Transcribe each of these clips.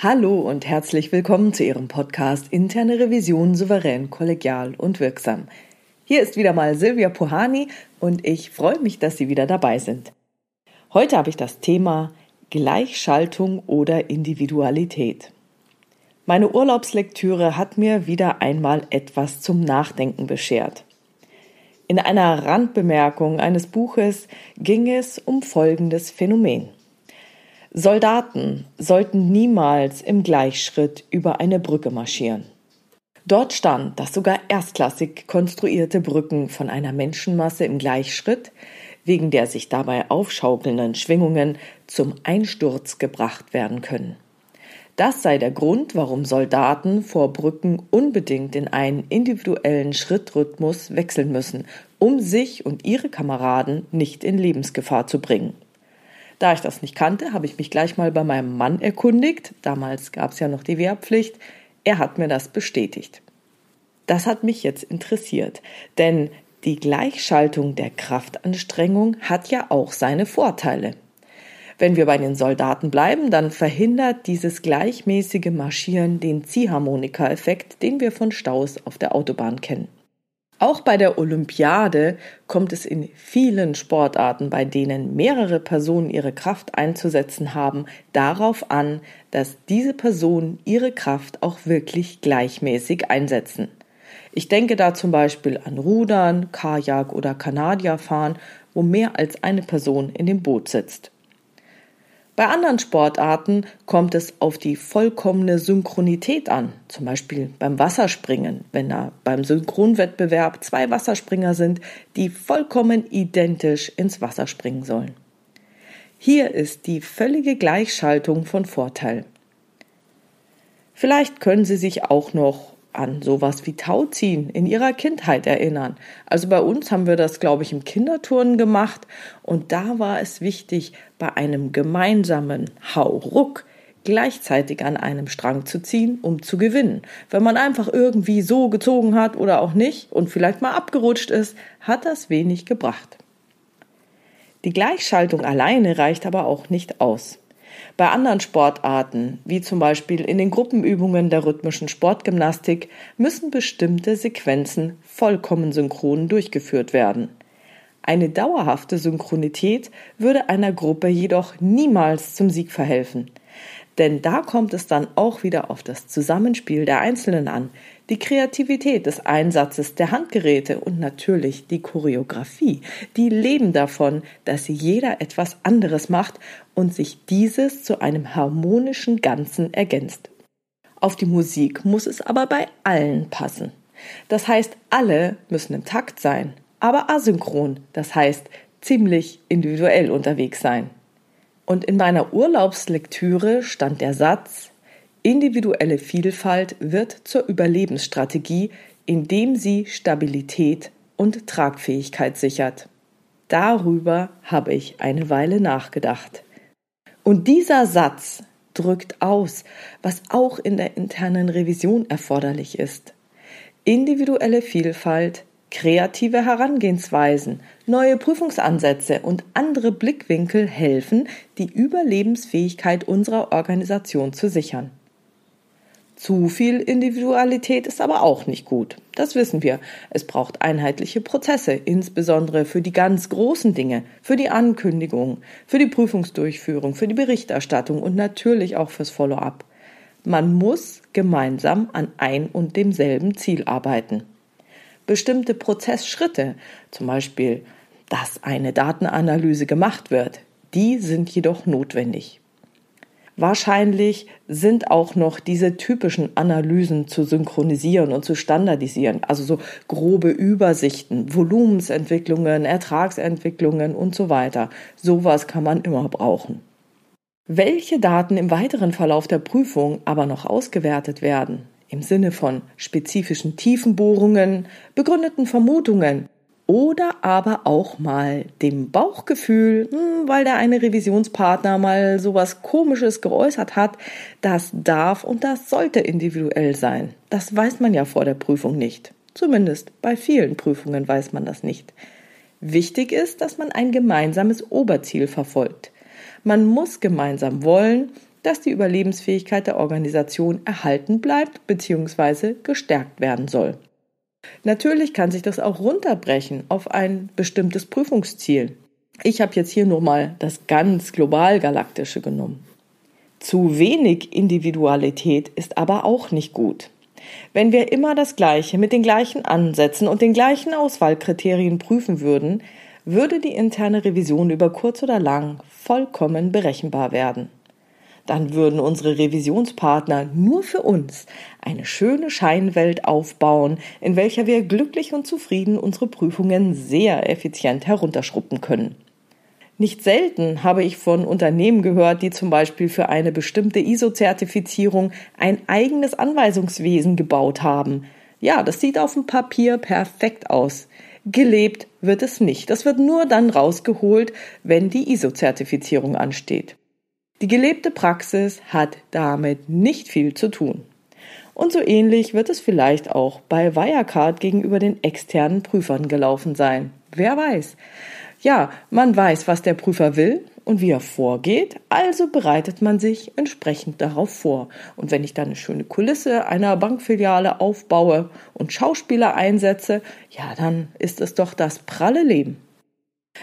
Hallo und herzlich willkommen zu Ihrem Podcast Interne Revision souverän, kollegial und wirksam. Hier ist wieder mal Silvia Puhani und ich freue mich, dass Sie wieder dabei sind. Heute habe ich das Thema Gleichschaltung oder Individualität. Meine Urlaubslektüre hat mir wieder einmal etwas zum Nachdenken beschert. In einer Randbemerkung eines Buches ging es um folgendes Phänomen. Soldaten sollten niemals im Gleichschritt über eine Brücke marschieren. Dort stand, dass sogar erstklassig konstruierte Brücken von einer Menschenmasse im Gleichschritt wegen der sich dabei aufschaukelnden Schwingungen zum Einsturz gebracht werden können. Das sei der Grund, warum Soldaten vor Brücken unbedingt in einen individuellen Schrittrhythmus wechseln müssen, um sich und ihre Kameraden nicht in Lebensgefahr zu bringen. Da ich das nicht kannte, habe ich mich gleich mal bei meinem Mann erkundigt. Damals gab es ja noch die Wehrpflicht. Er hat mir das bestätigt. Das hat mich jetzt interessiert, denn die Gleichschaltung der Kraftanstrengung hat ja auch seine Vorteile. Wenn wir bei den Soldaten bleiben, dann verhindert dieses gleichmäßige Marschieren den Ziehharmonika-Effekt, den wir von Staus auf der Autobahn kennen. Auch bei der Olympiade kommt es in vielen Sportarten, bei denen mehrere Personen ihre Kraft einzusetzen haben, darauf an, dass diese Personen ihre Kraft auch wirklich gleichmäßig einsetzen. Ich denke da zum Beispiel an Rudern, Kajak oder Kanadierfahren, wo mehr als eine Person in dem Boot sitzt. Bei anderen Sportarten kommt es auf die vollkommene Synchronität an, zum Beispiel beim Wasserspringen, wenn da beim Synchronwettbewerb zwei Wasserspringer sind, die vollkommen identisch ins Wasser springen sollen. Hier ist die völlige Gleichschaltung von Vorteil. Vielleicht können Sie sich auch noch an sowas wie Tauziehen in ihrer Kindheit erinnern. Also bei uns haben wir das, glaube ich, im Kinderturnen gemacht und da war es wichtig, bei einem gemeinsamen Hauruck gleichzeitig an einem Strang zu ziehen, um zu gewinnen. Wenn man einfach irgendwie so gezogen hat oder auch nicht und vielleicht mal abgerutscht ist, hat das wenig gebracht. Die Gleichschaltung alleine reicht aber auch nicht aus. Bei anderen Sportarten, wie zum Beispiel in den Gruppenübungen der rhythmischen Sportgymnastik, müssen bestimmte Sequenzen vollkommen synchron durchgeführt werden. Eine dauerhafte Synchronität würde einer Gruppe jedoch niemals zum Sieg verhelfen. Denn da kommt es dann auch wieder auf das Zusammenspiel der Einzelnen an, die Kreativität des Einsatzes der Handgeräte und natürlich die Choreografie. Die leben davon, dass jeder etwas anderes macht und sich dieses zu einem harmonischen Ganzen ergänzt. Auf die Musik muss es aber bei allen passen. Das heißt, alle müssen im Takt sein, aber asynchron, das heißt ziemlich individuell unterwegs sein. Und in meiner Urlaubslektüre stand der Satz, individuelle Vielfalt wird zur Überlebensstrategie, indem sie Stabilität und Tragfähigkeit sichert. Darüber habe ich eine Weile nachgedacht. Und dieser Satz drückt aus, was auch in der internen Revision erforderlich ist. Individuelle Vielfalt Kreative Herangehensweisen, neue Prüfungsansätze und andere Blickwinkel helfen, die Überlebensfähigkeit unserer Organisation zu sichern. Zu viel Individualität ist aber auch nicht gut. Das wissen wir. Es braucht einheitliche Prozesse, insbesondere für die ganz großen Dinge, für die Ankündigung, für die Prüfungsdurchführung, für die Berichterstattung und natürlich auch fürs Follow-up. Man muss gemeinsam an ein und demselben Ziel arbeiten bestimmte Prozessschritte, zum Beispiel, dass eine Datenanalyse gemacht wird, die sind jedoch notwendig. Wahrscheinlich sind auch noch diese typischen Analysen zu synchronisieren und zu standardisieren, also so grobe Übersichten, Volumensentwicklungen, Ertragsentwicklungen und so weiter. Sowas kann man immer brauchen. Welche Daten im weiteren Verlauf der Prüfung aber noch ausgewertet werden, im Sinne von spezifischen Tiefenbohrungen, begründeten Vermutungen oder aber auch mal dem Bauchgefühl, hm, weil der eine Revisionspartner mal sowas komisches geäußert hat, das darf und das sollte individuell sein. Das weiß man ja vor der Prüfung nicht. Zumindest bei vielen Prüfungen weiß man das nicht. Wichtig ist, dass man ein gemeinsames Oberziel verfolgt. Man muss gemeinsam wollen, dass die Überlebensfähigkeit der Organisation erhalten bleibt bzw. gestärkt werden soll. Natürlich kann sich das auch runterbrechen auf ein bestimmtes Prüfungsziel. Ich habe jetzt hier nur mal das ganz global galaktische genommen. Zu wenig Individualität ist aber auch nicht gut. Wenn wir immer das Gleiche mit den gleichen Ansätzen und den gleichen Auswahlkriterien prüfen würden, würde die interne Revision über kurz oder lang vollkommen berechenbar werden. Dann würden unsere Revisionspartner nur für uns eine schöne Scheinwelt aufbauen, in welcher wir glücklich und zufrieden unsere Prüfungen sehr effizient herunterschruppen können. Nicht selten habe ich von Unternehmen gehört, die zum Beispiel für eine bestimmte ISO-Zertifizierung ein eigenes Anweisungswesen gebaut haben. Ja, das sieht auf dem Papier perfekt aus. Gelebt wird es nicht. Das wird nur dann rausgeholt, wenn die ISO-Zertifizierung ansteht. Die gelebte Praxis hat damit nicht viel zu tun. Und so ähnlich wird es vielleicht auch bei Wirecard gegenüber den externen Prüfern gelaufen sein. Wer weiß. Ja, man weiß, was der Prüfer will und wie er vorgeht, also bereitet man sich entsprechend darauf vor. Und wenn ich dann eine schöne Kulisse einer Bankfiliale aufbaue und Schauspieler einsetze, ja, dann ist es doch das pralle Leben.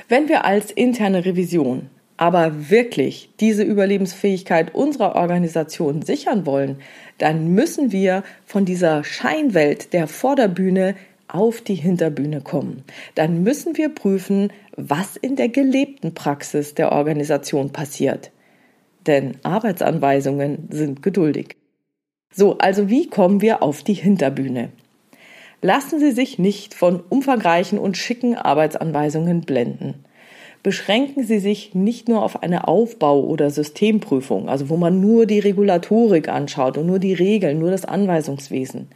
Wenn wir als interne Revision aber wirklich diese Überlebensfähigkeit unserer Organisation sichern wollen, dann müssen wir von dieser Scheinwelt der Vorderbühne auf die Hinterbühne kommen. Dann müssen wir prüfen, was in der gelebten Praxis der Organisation passiert. Denn Arbeitsanweisungen sind geduldig. So, also wie kommen wir auf die Hinterbühne? Lassen Sie sich nicht von umfangreichen und schicken Arbeitsanweisungen blenden. Beschränken Sie sich nicht nur auf eine Aufbau- oder Systemprüfung, also wo man nur die Regulatorik anschaut und nur die Regeln, nur das Anweisungswesen.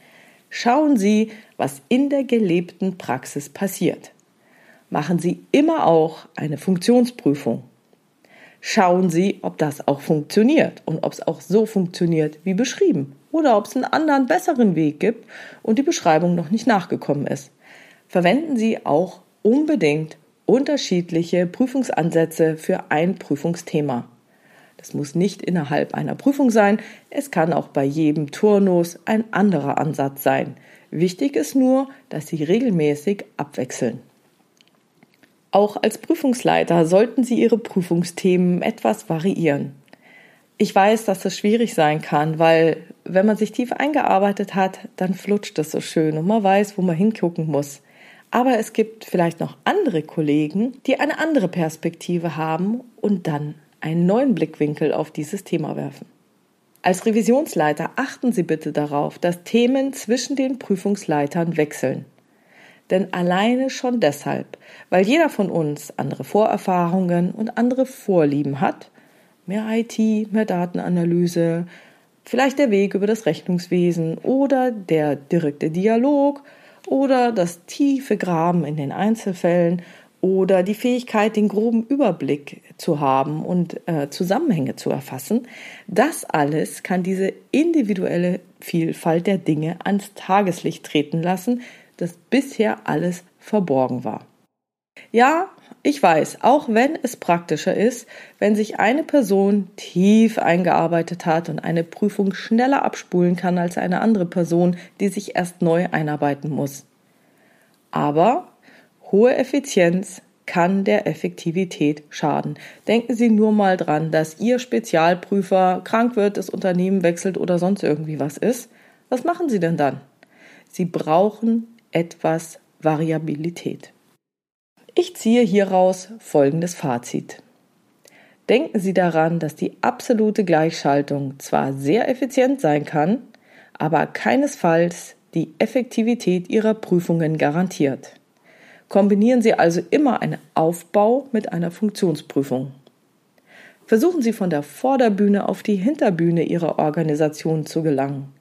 Schauen Sie, was in der gelebten Praxis passiert. Machen Sie immer auch eine Funktionsprüfung. Schauen Sie, ob das auch funktioniert und ob es auch so funktioniert wie beschrieben oder ob es einen anderen, besseren Weg gibt und die Beschreibung noch nicht nachgekommen ist. Verwenden Sie auch unbedingt unterschiedliche Prüfungsansätze für ein Prüfungsthema. Das muss nicht innerhalb einer Prüfung sein, es kann auch bei jedem Turnus ein anderer Ansatz sein. Wichtig ist nur, dass Sie regelmäßig abwechseln. Auch als Prüfungsleiter sollten Sie Ihre Prüfungsthemen etwas variieren. Ich weiß, dass das schwierig sein kann, weil wenn man sich tief eingearbeitet hat, dann flutscht es so schön und man weiß, wo man hingucken muss. Aber es gibt vielleicht noch andere Kollegen, die eine andere Perspektive haben und dann einen neuen Blickwinkel auf dieses Thema werfen. Als Revisionsleiter achten Sie bitte darauf, dass Themen zwischen den Prüfungsleitern wechseln. Denn alleine schon deshalb, weil jeder von uns andere Vorerfahrungen und andere Vorlieben hat, mehr IT, mehr Datenanalyse, vielleicht der Weg über das Rechnungswesen oder der direkte Dialog oder das tiefe Graben in den Einzelfällen oder die Fähigkeit, den groben Überblick zu haben und äh, Zusammenhänge zu erfassen, das alles kann diese individuelle Vielfalt der Dinge ans Tageslicht treten lassen, das bisher alles verborgen war. Ja, ich weiß, auch wenn es praktischer ist, wenn sich eine Person tief eingearbeitet hat und eine Prüfung schneller abspulen kann als eine andere Person, die sich erst neu einarbeiten muss. Aber Hohe Effizienz kann der Effektivität schaden. Denken Sie nur mal dran, dass Ihr Spezialprüfer krank wird, das Unternehmen wechselt oder sonst irgendwie was ist. Was machen Sie denn dann? Sie brauchen etwas Variabilität. Ich ziehe hieraus folgendes Fazit. Denken Sie daran, dass die absolute Gleichschaltung zwar sehr effizient sein kann, aber keinesfalls die Effektivität Ihrer Prüfungen garantiert. Kombinieren Sie also immer einen Aufbau mit einer Funktionsprüfung. Versuchen Sie von der Vorderbühne auf die Hinterbühne Ihrer Organisation zu gelangen.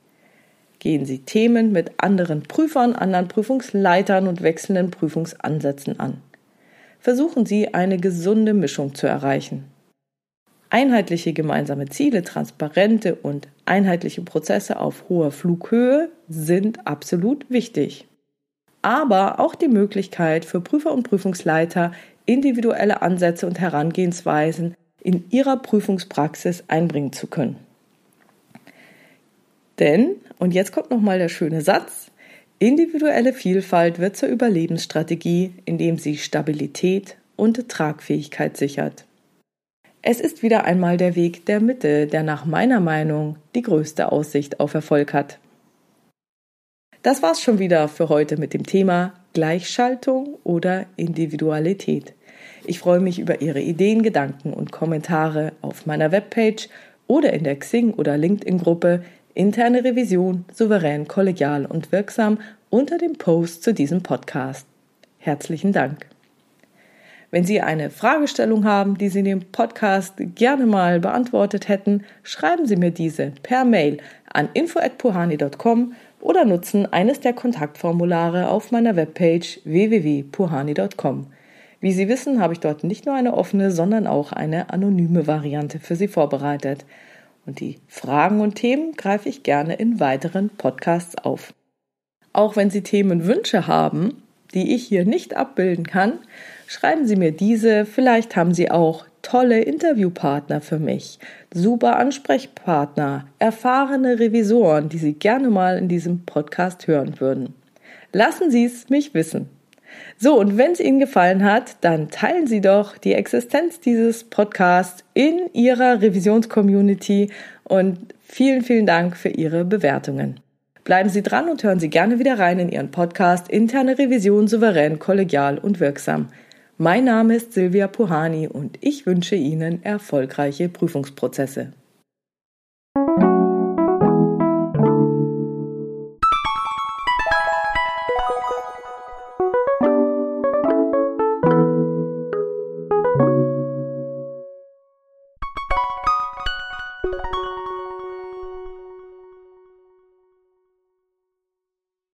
Gehen Sie Themen mit anderen Prüfern, anderen Prüfungsleitern und wechselnden Prüfungsansätzen an. Versuchen Sie eine gesunde Mischung zu erreichen. Einheitliche gemeinsame Ziele, transparente und einheitliche Prozesse auf hoher Flughöhe sind absolut wichtig aber auch die Möglichkeit für Prüfer und Prüfungsleiter, individuelle Ansätze und Herangehensweisen in ihrer Prüfungspraxis einbringen zu können. Denn, und jetzt kommt nochmal der schöne Satz, individuelle Vielfalt wird zur Überlebensstrategie, indem sie Stabilität und Tragfähigkeit sichert. Es ist wieder einmal der Weg der Mitte, der nach meiner Meinung die größte Aussicht auf Erfolg hat. Das war's schon wieder für heute mit dem Thema Gleichschaltung oder Individualität. Ich freue mich über Ihre Ideen, Gedanken und Kommentare auf meiner Webpage oder in der Xing- oder LinkedIn-Gruppe Interne Revision souverän, kollegial und wirksam unter dem Post zu diesem Podcast. Herzlichen Dank. Wenn Sie eine Fragestellung haben, die Sie in dem Podcast gerne mal beantwortet hätten, schreiben Sie mir diese per Mail an info@puhani.com oder nutzen eines der Kontaktformulare auf meiner Webpage www.puhani.com. Wie Sie wissen, habe ich dort nicht nur eine offene, sondern auch eine anonyme Variante für Sie vorbereitet. Und die Fragen und Themen greife ich gerne in weiteren Podcasts auf. Auch wenn Sie Themenwünsche haben, die ich hier nicht abbilden kann, schreiben Sie mir diese. Vielleicht haben Sie auch tolle Interviewpartner für mich, super Ansprechpartner, erfahrene Revisoren, die Sie gerne mal in diesem Podcast hören würden. Lassen Sie es mich wissen. So, und wenn es Ihnen gefallen hat, dann teilen Sie doch die Existenz dieses Podcasts in Ihrer Revisionscommunity und vielen, vielen Dank für Ihre Bewertungen. Bleiben Sie dran und hören Sie gerne wieder rein in Ihren Podcast Interne Revision souverän, kollegial und wirksam. Mein Name ist Silvia Puhani und ich wünsche Ihnen erfolgreiche Prüfungsprozesse.